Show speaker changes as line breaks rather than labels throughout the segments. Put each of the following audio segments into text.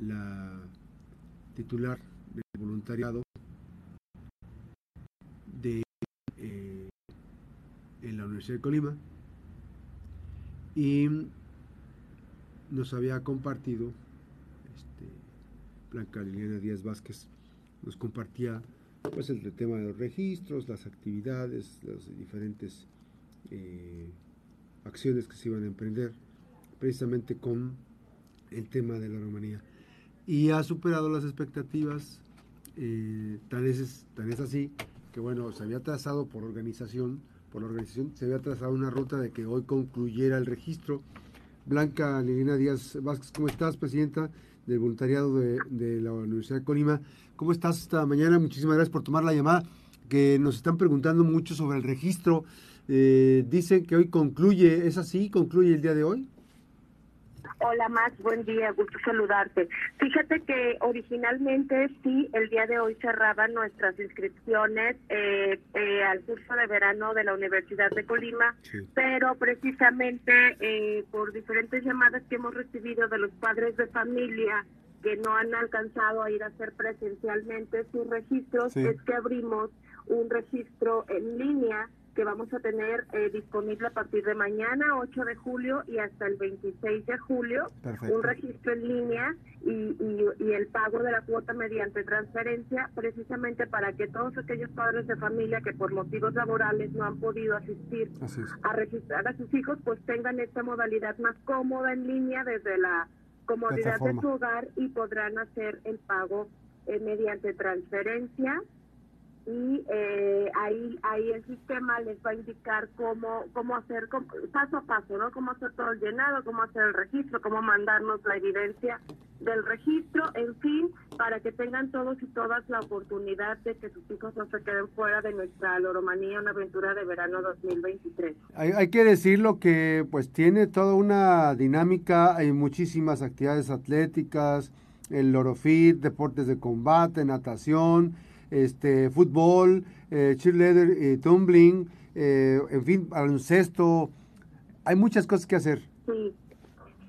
la titular del voluntariado de eh, en la Universidad de Colima y nos había compartido este, Blanca Liliana Díaz Vázquez nos compartía pues el tema de los registros, las actividades, las diferentes eh, acciones que se iban a emprender precisamente con el tema de la romanía. Y ha superado las expectativas, eh, tan, es, tan es así que bueno, se había trazado por organización, por la organización, se había trazado una ruta de que hoy concluyera el registro. Blanca Liliana Díaz Vázquez, ¿cómo estás, presidenta del voluntariado de, de la Universidad de Colima? ¿Cómo estás esta mañana? Muchísimas gracias por tomar la llamada, que nos están preguntando mucho sobre el registro. Eh, dicen que hoy concluye, ¿es así? ¿Concluye el día de hoy?
Hola Max, buen día, gusto saludarte. Fíjate que originalmente sí, el día de hoy cerraban nuestras inscripciones eh, eh, al curso de verano de la Universidad de Colima, pero precisamente eh, por diferentes llamadas que hemos recibido de los padres de familia que no han alcanzado a ir a hacer presencialmente sus registros, es que abrimos un registro en línea que vamos a tener eh, disponible a partir de mañana, 8 de julio, y hasta el 26 de julio, un registro en línea y, y, el pago de la cuota mediante transferencia, precisamente para que todos aquellos padres de familia que por motivos laborales no han podido asistir a registrar a sus hijos, pues tengan esta modalidad más cómoda en línea desde la comodidad de su hogar y podrán hacer el pago eh, mediante transferencia y eh, ahí ahí el sistema les va a indicar cómo cómo hacer paso a paso no cómo hacer todo el llenado cómo hacer el registro cómo mandarnos la evidencia del registro en fin para que tengan todos y todas la oportunidad de que sus hijos no se queden fuera de nuestra loromanía una aventura de verano 2023
hay, hay que decirlo que pues tiene toda una dinámica hay muchísimas actividades atléticas el lorofit deportes de combate natación este, fútbol, eh, cheerleader, eh, tumbling, eh, en fin, baloncesto. Hay muchas cosas que hacer.
Sí.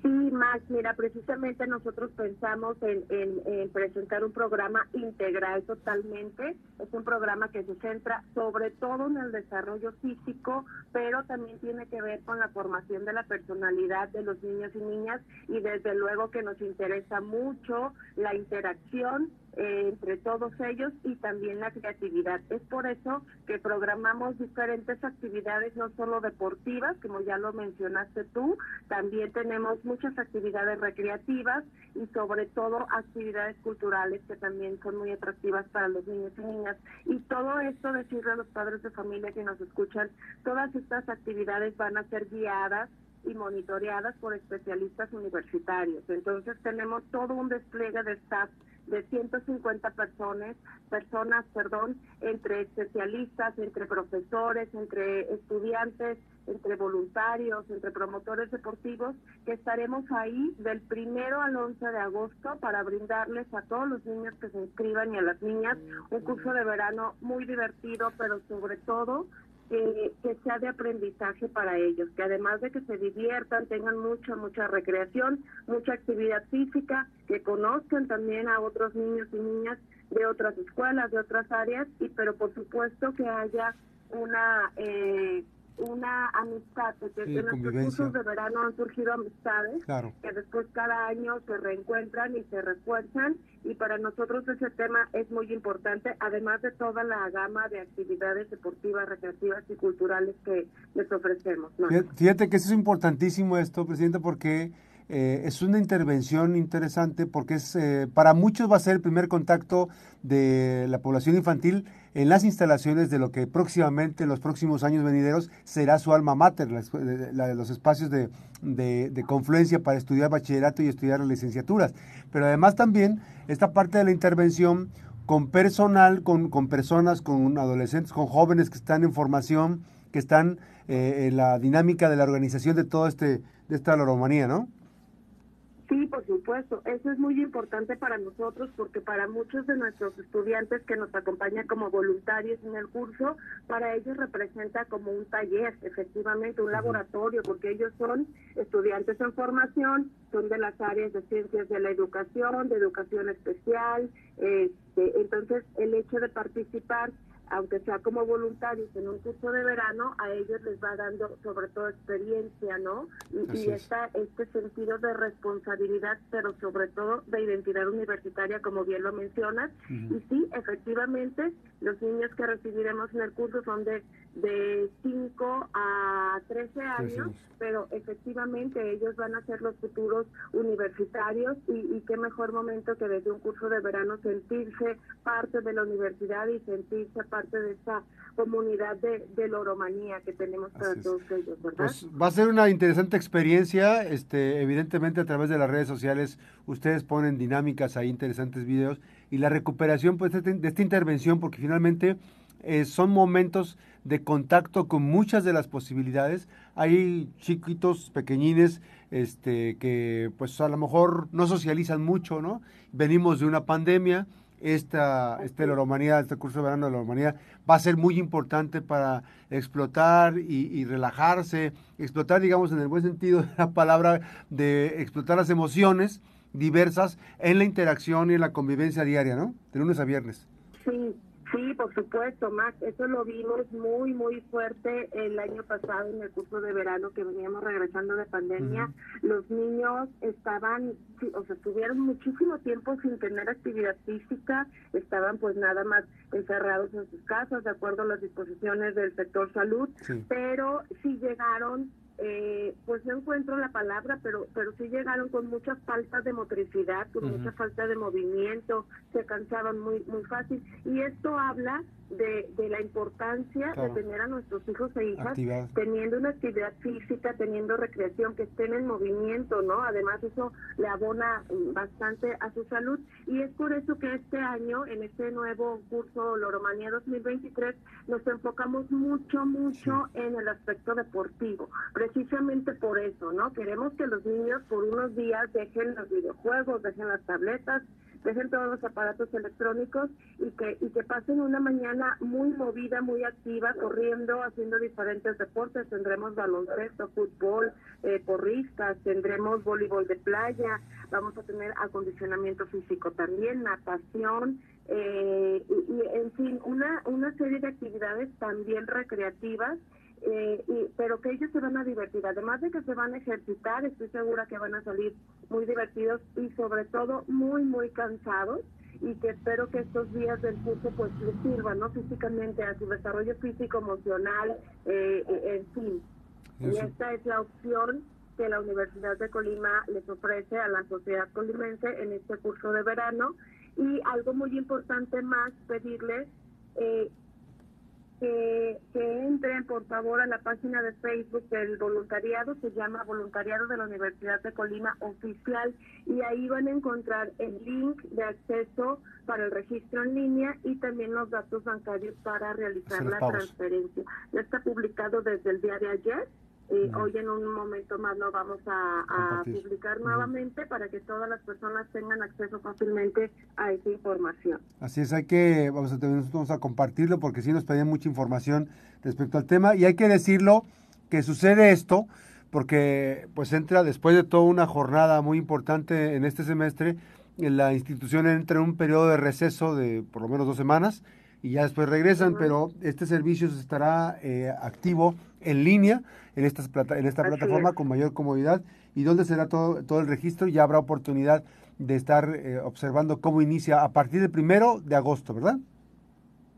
Sí, Max, mira, precisamente nosotros pensamos en, en, presentar un programa integral totalmente. Es un programa que se centra sobre todo en el desarrollo físico, pero también tiene que ver con la formación de la personalidad de los niños y niñas y desde luego que nos interesa mucho la interacción eh, entre todos ellos y también la creatividad. Es por eso que programamos diferentes actividades, no solo deportivas, como ya lo mencionaste tú, también tenemos muchas actividades recreativas y sobre todo actividades culturales que también son muy atractivas para los niños y niñas. Y todo esto decirle a los padres de familia que nos escuchan, todas estas actividades van a ser guiadas y monitoreadas por especialistas universitarios. Entonces tenemos todo un despliegue de staff de 150 personas, personas, perdón, entre especialistas, entre profesores, entre estudiantes, entre voluntarios, entre promotores deportivos, que estaremos ahí del primero al 11 de agosto para brindarles a todos los niños que se inscriban y a las niñas un curso de verano muy divertido, pero sobre todo que, sea de aprendizaje para ellos, que además de que se diviertan, tengan mucha, mucha recreación, mucha actividad física, que conozcan también a otros niños y niñas de otras escuelas, de otras áreas, y pero por supuesto que haya una eh, una amistad, porque en nuestros cursos de verano han surgido amistades que después cada año se reencuentran y se refuerzan y para nosotros ese tema es muy importante, además de toda la gama de actividades deportivas, recreativas y culturales que les ofrecemos.
Fíjate que eso es importantísimo esto, Presidente, porque eh, es una intervención interesante porque es eh, para muchos va a ser el primer contacto de la población infantil en las instalaciones de lo que próximamente en los próximos años venideros será su alma mater, la, los espacios de, de, confluencia para estudiar bachillerato y estudiar licenciaturas. Pero además también esta parte de la intervención con personal, con, con personas, con adolescentes, con jóvenes que están en formación, que están eh, en la dinámica de la organización de todo este, de esta loromanía, ¿no?
Sí, por supuesto. Eso es muy importante para nosotros porque para muchos de nuestros estudiantes que nos acompañan como voluntarios en el curso, para ellos representa como un taller, efectivamente, un laboratorio, porque ellos son estudiantes en formación, son de las áreas de ciencias de la educación, de educación especial. Este, entonces, el hecho de participar aunque sea como voluntarios en un curso de verano, a ellos les va dando sobre todo experiencia, ¿no? Y, esta, este sentido de responsabilidad, pero sobre todo de identidad universitaria, como bien lo mencionas. Y sí, efectivamente, los niños que recibiremos en el curso son de, de 5 a 13 años, pero efectivamente ellos van a ser los futuros universitarios y, y qué mejor momento que desde un curso de verano sentirse parte de la universidad y sentirse parte de esta comunidad de, de loromanía que tenemos para todos ellos, ¿verdad? Pues
va a ser una interesante experiencia, este, evidentemente a través de las redes sociales ustedes ponen dinámicas ahí, interesantes videos, y la recuperación pues, de esta intervención, porque finalmente eh, son momentos de contacto con muchas de las posibilidades. Hay chiquitos, pequeñines, este, que pues a lo mejor no socializan mucho, ¿no? Venimos de una pandemia, esta, esta Loromanía, este curso de verano de Loromanía, va a ser muy importante para explotar y, relajarse, explotar, digamos, en el buen sentido de la palabra, de explotar las emociones diversas en la interacción y en la convivencia diaria, ¿no? De lunes a viernes.
Sí, Sí, por supuesto, Max. Eso lo vimos muy, muy fuerte el año pasado en el curso de verano que veníamos regresando de pandemia. Los niños estaban, o sea, estuvieron muchísimo tiempo sin tener actividad física, estaban pues nada más encerrados en sus casas, de acuerdo a las disposiciones del sector salud, pero sí llegaron eh, pues no encuentro la palabra, pero pero sí llegaron con mucha falta de motricidad, con mucha falta de movimiento, se cansaban muy muy fácil. Y esto habla de, de la importancia de tener a nuestros hijos e hijas teniendo una actividad física, teniendo recreación, que estén en movimiento, ¿no? Además eso le abona bastante a su salud. Y es por eso que este año, en este nuevo curso Loromanía 2023, nos enfocamos mucho, mucho en el aspecto deportivo, precisamente por eso, ¿no? Queremos que los niños por unos días dejen los videojuegos, dejen las tabletas, dejen todos los aparatos electrónicos y que, y que pasen una mañana muy movida, muy activa, corriendo, haciendo diferentes deportes. Tendremos baloncesto, fútbol, eh, porristas, tendremos voleibol de playa, vamos a tener acondicionamiento físico también, natación, eh, y, y, en fin, una, una serie de actividades también recreativas eh, y, pero que ellos se van a divertir. Además de que se van a ejercitar, estoy segura que van a salir muy divertidos y sobre todo muy, muy cansados y que espero que estos días del curso pues les sirvan, ¿no? Físicamente a su desarrollo físico, emocional, eh, eh, en fin. Y esta es la opción que la Universidad de Colima les ofrece a la sociedad colimense en este curso de verano. Y algo muy importante más, pedirles eh, que, entren por favor a la página de Facebook del voluntariado, se llama Voluntariado de la Universidad de Colima Oficial y ahí van a encontrar el link de acceso para el registro en línea y también los datos bancarios para realizar la transferencia. Ya está publicado desde el día de ayer hoy en un momento más lo vamos a, publicar nuevamente para que todas las personas tengan acceso fácilmente a esa información.
Así es, hay que, vamos a, vamos a compartirlo porque sí nos pedían mucha información respecto al tema y hay que decirlo que sucede esto porque pues entra después de toda una jornada muy importante en este semestre, la institución entra en un periodo de receso de por lo menos dos semanas y ya después regresan, pero este servicio estará eh, activo en línea en, estas plata, en esta plataforma con mayor comodidad. Y donde será todo, todo el registro ya habrá oportunidad de estar eh, observando cómo inicia a partir del primero de agosto, ¿verdad?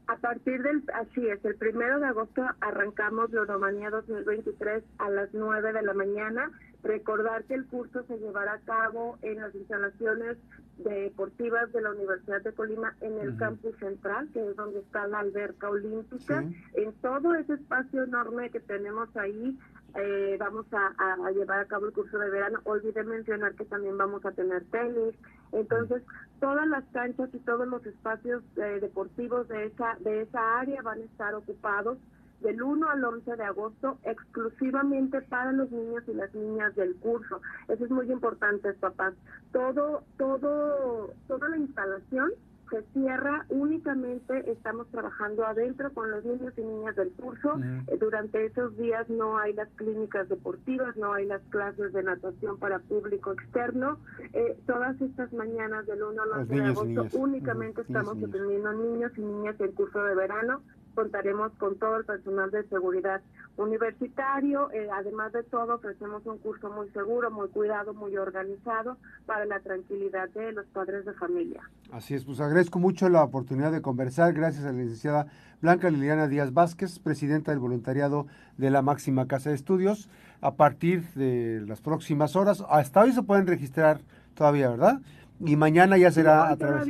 A partir del, así es, el primero de agosto arrancamos Loromanía 2023 a las 9 de la mañana. Recordar que el curso se llevará a cabo en las instalaciones deportivas de la Universidad de Colima en el campus central, que es donde está la alberca olímpica. En todo ese espacio enorme que tenemos ahí, eh, vamos a, llevar a cabo el curso de verano. Olvidé mencionar que también vamos a tener tenis. Entonces, todas las canchas y todos los espacios eh, deportivos de esa, de esa área van a estar ocupados del 1 al 11 de agosto exclusivamente para los niños y las niñas del curso. Eso es muy importante, papás. Todo, todo, toda la instalación se cierra únicamente, estamos trabajando adentro con los niños y niñas del curso. Eh, durante esos días no hay las clínicas deportivas, no hay las clases de natación para público externo. Eh, todas estas mañanas del 1 al 11 de agosto únicamente estamos atendiendo niños y niñas del curso de verano contaremos con todo el personal de seguridad universitario. Eh, además de todo, ofrecemos un curso muy seguro, muy cuidado, muy organizado para la tranquilidad de los padres de familia.
Así es, pues agradezco mucho la oportunidad de conversar. Gracias a la licenciada Blanca Liliana Díaz Vázquez, presidenta del voluntariado de la Máxima Casa de Estudios. A partir de las próximas horas, hasta hoy se pueden registrar todavía, ¿verdad? Y mañana ya será a través.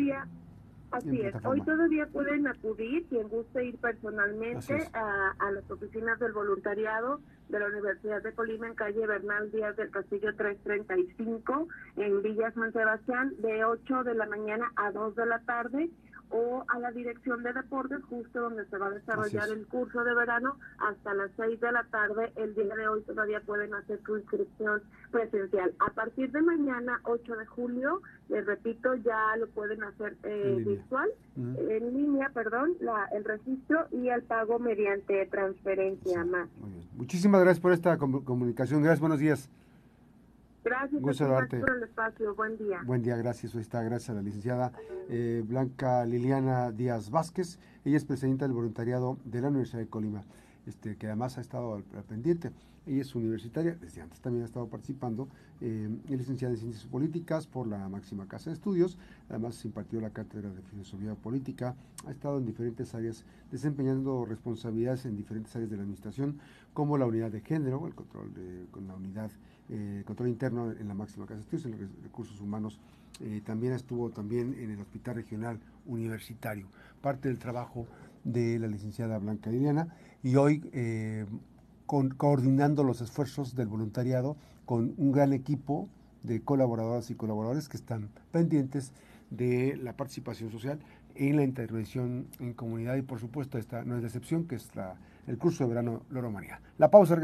Así es, hoy todavía pueden acudir, quien guste ir personalmente a, las oficinas del voluntariado de la Universidad de Colima en calle Bernal Díaz del Castillo 335 en Villa San Sebastián de 8 de la mañana a 2 de la tarde o a la dirección de deportes, justo donde se va a desarrollar el curso de verano, hasta las 6 de la tarde. El día de hoy todavía pueden hacer su inscripción presencial. A partir de mañana, 8 de julio, les repito, ya lo pueden hacer eh, virtual, en línea, perdón, la, el registro y el pago mediante transferencia más.
Muchísimas gracias por esta comunicación. Gracias, buenos días.
Gracias por el espacio. Buen día.
Buen día, gracias. Hoy está gracias a la licenciada eh, Blanca Liliana Díaz Vázquez. Ella es presidenta del voluntariado de la Universidad de Colima, este, que además ha estado al, pendiente. Ella es universitaria, desde antes también ha estado participando, eh, es licenciada en Ciencias Políticas por la máxima casa de estudios, además impartió la cátedra de Filosofía Política, ha estado en diferentes áreas, desempeñando responsabilidades en diferentes áreas de la administración, como la unidad de género, el control de, con la unidad eh, control interno en la máxima casa de estudios, en los recursos humanos. Eh, también estuvo también en el Hospital Regional Universitario, parte del trabajo de la licenciada Blanca Liliana, y hoy eh, coordinando los esfuerzos del voluntariado con un gran equipo de colaboradoras y colaboradores que están pendientes de la participación social en la intervención en comunidad y por supuesto esta no es la excepción que es el curso de verano Loro María. La pausa